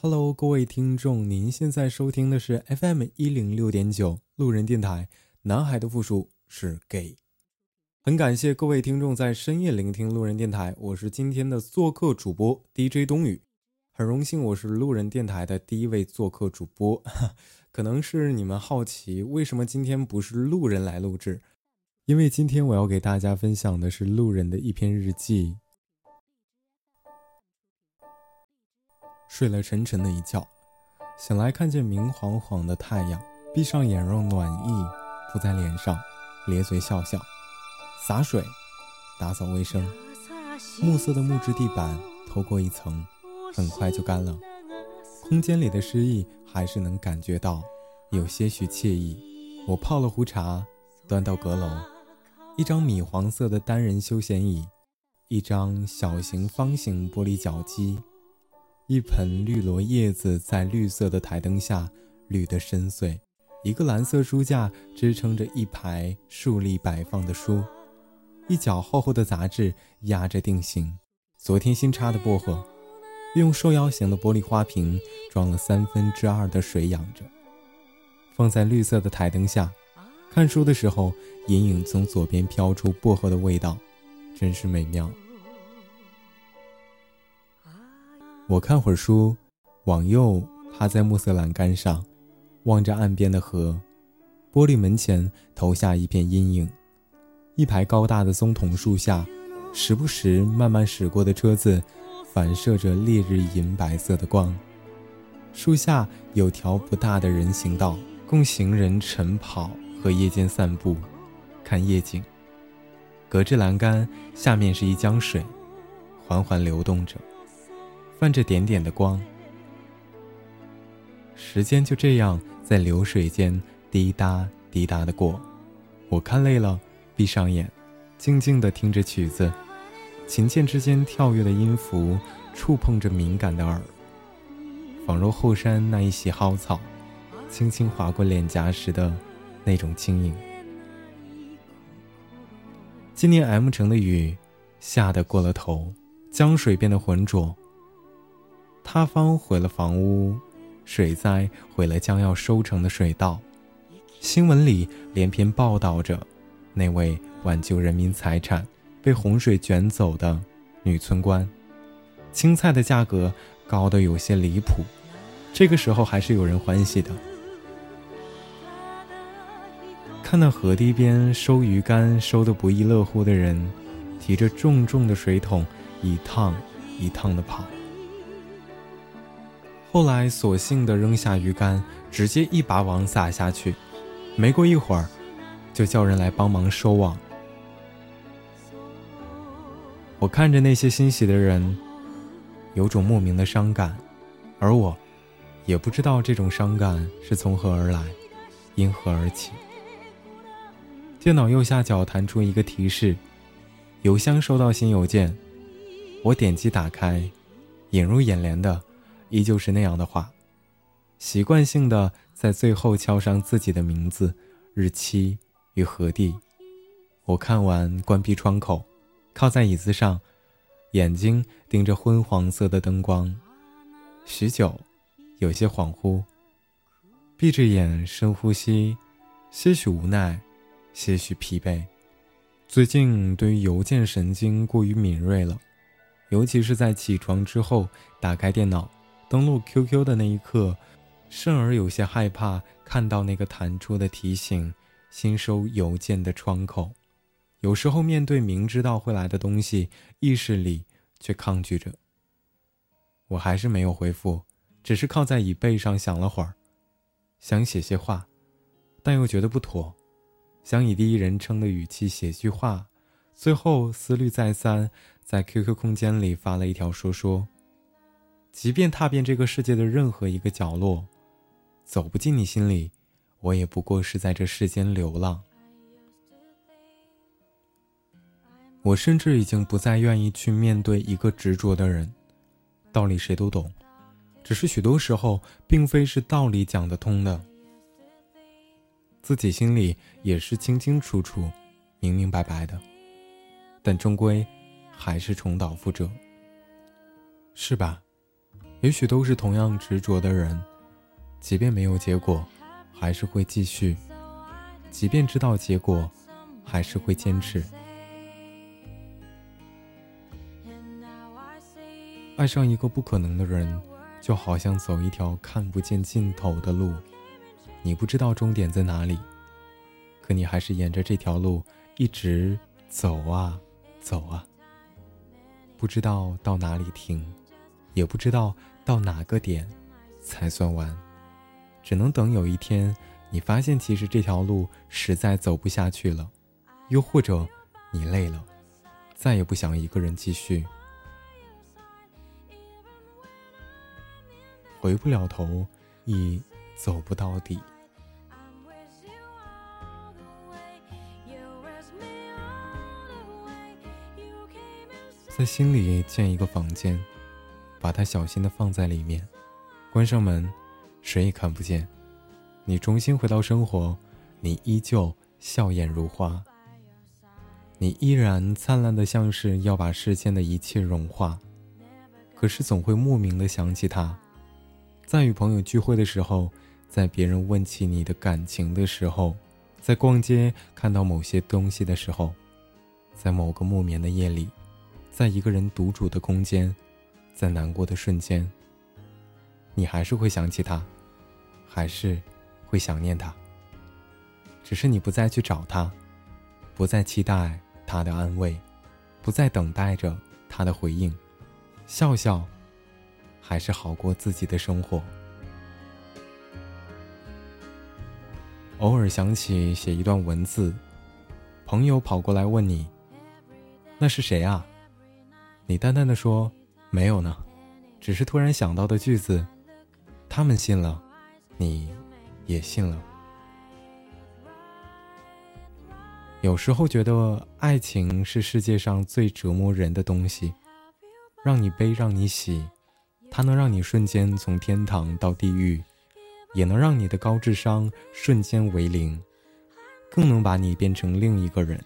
Hello，各位听众，您现在收听的是 FM 一零六点九路人电台。男孩的复数是 gay。很感谢各位听众在深夜聆听路人电台，我是今天的做客主播 DJ 冬雨。很荣幸，我是路人电台的第一位做客主播。可能是你们好奇，为什么今天不是路人来录制？因为今天我要给大家分享的是路人的一篇日记。睡了沉沉的一觉，醒来看见明晃晃的太阳，闭上眼让暖意扑在脸上，咧嘴笑笑，洒水，打扫卫生。木色的木质地板透过一层，很快就干了。空间里的诗意还是能感觉到，有些许惬意。我泡了壶茶，端到阁楼，一张米黄色的单人休闲椅，一张小型方形玻璃脚机。一盆绿萝叶子在绿色的台灯下绿得深邃，一个蓝色书架支撑着一排竖立摆放的书，一角厚厚的杂志压着定型。昨天新插的薄荷，用瘦腰型的玻璃花瓶装了三分之二的水养着，放在绿色的台灯下。看书的时候，隐隐从左边飘出薄荷的味道，真是美妙。我看会儿书，往右趴在木色栏杆上，望着岸边的河，玻璃门前投下一片阴影。一排高大的松桐树下，时不时慢慢驶过的车子，反射着烈日银白色的光。树下有条不大的人行道，供行人晨跑和夜间散步，看夜景。隔着栏杆，下面是一江水，缓缓流动着。泛着点点的光，时间就这样在流水间滴答滴答的过。我看累了，闭上眼，静静的听着曲子，琴键之间跳跃的音符触碰着敏感的耳，仿若后山那一袭蒿草，轻轻划过脸颊时的那种轻盈。今年 M 城的雨下得过了头，江水变得浑浊。塌方毁了房屋，水灾毁了将要收成的水稻。新闻里连篇报道着那位挽救人民财产被洪水卷走的女村官。青菜的价格高得有些离谱，这个时候还是有人欢喜的。看到河堤边收鱼竿收得不亦乐乎的人，提着重重的水桶，一趟一趟的跑。后来，索性的扔下鱼竿，直接一把网撒下去。没过一会儿，就叫人来帮忙收网。我看着那些欣喜的人，有种莫名的伤感，而我，也不知道这种伤感是从何而来，因何而起。电脑右下角弹出一个提示：邮箱收到新邮件。我点击打开，引入眼帘的。依旧是那样的话，习惯性的在最后敲上自己的名字、日期与何地。我看完，关闭窗口，靠在椅子上，眼睛盯着昏黄色的灯光，许久，有些恍惚。闭着眼深呼吸，些许无奈，些许疲惫。最近对于邮件神经过于敏锐了，尤其是在起床之后打开电脑。登录 QQ 的那一刻，甚而有些害怕看到那个弹出的提醒“新收邮件”的窗口。有时候面对明知道会来的东西，意识里却抗拒着。我还是没有回复，只是靠在椅背上想了会儿，想写些话，但又觉得不妥，想以第一人称的语气写句话。最后思虑再三，在 QQ 空间里发了一条说说。即便踏遍这个世界的任何一个角落，走不进你心里，我也不过是在这世间流浪。我甚至已经不再愿意去面对一个执着的人。道理谁都懂，只是许多时候并非是道理讲得通的。自己心里也是清清楚楚、明明白白的，但终归还是重蹈覆辙，是吧？也许都是同样执着的人，即便没有结果，还是会继续；即便知道结果，还是会坚持。爱上一个不可能的人，就好像走一条看不见尽头的路，你不知道终点在哪里，可你还是沿着这条路一直走啊走啊，不知道到哪里停，也不知道到哪个点才算完，只能等有一天你发现其实这条路实在走不下去了，又或者你累了，再也不想一个人继续。回不了头，已走不到底。在心里建一个房间，把它小心的放在里面，关上门，谁也看不见。你重新回到生活，你依旧笑颜如花，你依然灿烂的像是要把世间的一切融化，可是总会莫名的想起他。在与朋友聚会的时候，在别人问起你的感情的时候，在逛街看到某些东西的时候，在某个木棉的夜里，在一个人独处的空间，在难过的瞬间，你还是会想起他，还是会想念他。只是你不再去找他，不再期待他的安慰，不再等待着他的回应，笑笑。还是好过自己的生活。偶尔想起写一段文字，朋友跑过来问你：“那是谁啊？”你淡淡的说：“没有呢，只是突然想到的句子。”他们信了，你也信了。有时候觉得爱情是世界上最折磨人的东西，让你悲，让你喜。它能让你瞬间从天堂到地狱，也能让你的高智商瞬间为零，更能把你变成另一个人。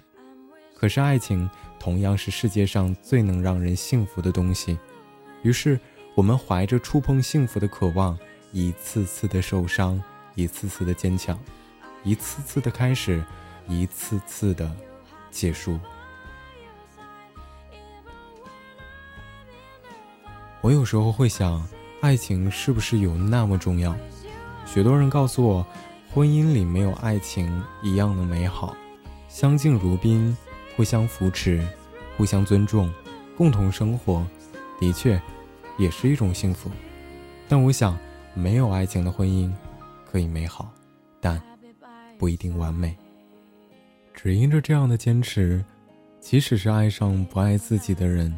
可是爱情同样是世界上最能让人幸福的东西。于是，我们怀着触碰幸福的渴望，一次次的受伤，一次次的坚强，一次次的开始，一次次的结束。我有时候会想，爱情是不是有那么重要？许多人告诉我，婚姻里没有爱情一样的美好，相敬如宾，互相扶持，互相尊重，共同生活，的确，也是一种幸福。但我想，没有爱情的婚姻，可以美好，但不一定完美。只因着这样的坚持，即使是爱上不爱自己的人。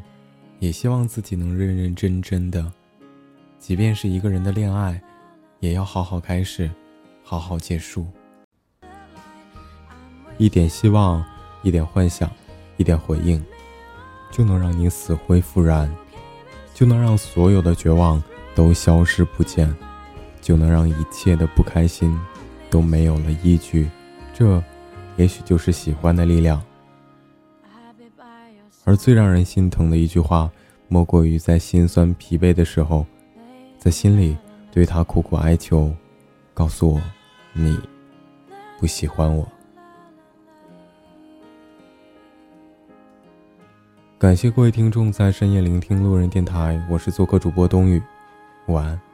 也希望自己能认认真真的，即便是一个人的恋爱，也要好好开始，好好结束。一点希望，一点幻想，一点回应，就能让你死灰复燃，就能让所有的绝望都消失不见，就能让一切的不开心都没有了依据。这，也许就是喜欢的力量。而最让人心疼的一句话，莫过于在心酸疲惫的时候，在心里对他苦苦哀求：“告诉我，你不喜欢我。”感谢各位听众在深夜聆听路人电台，我是做客主播冬雨，晚安。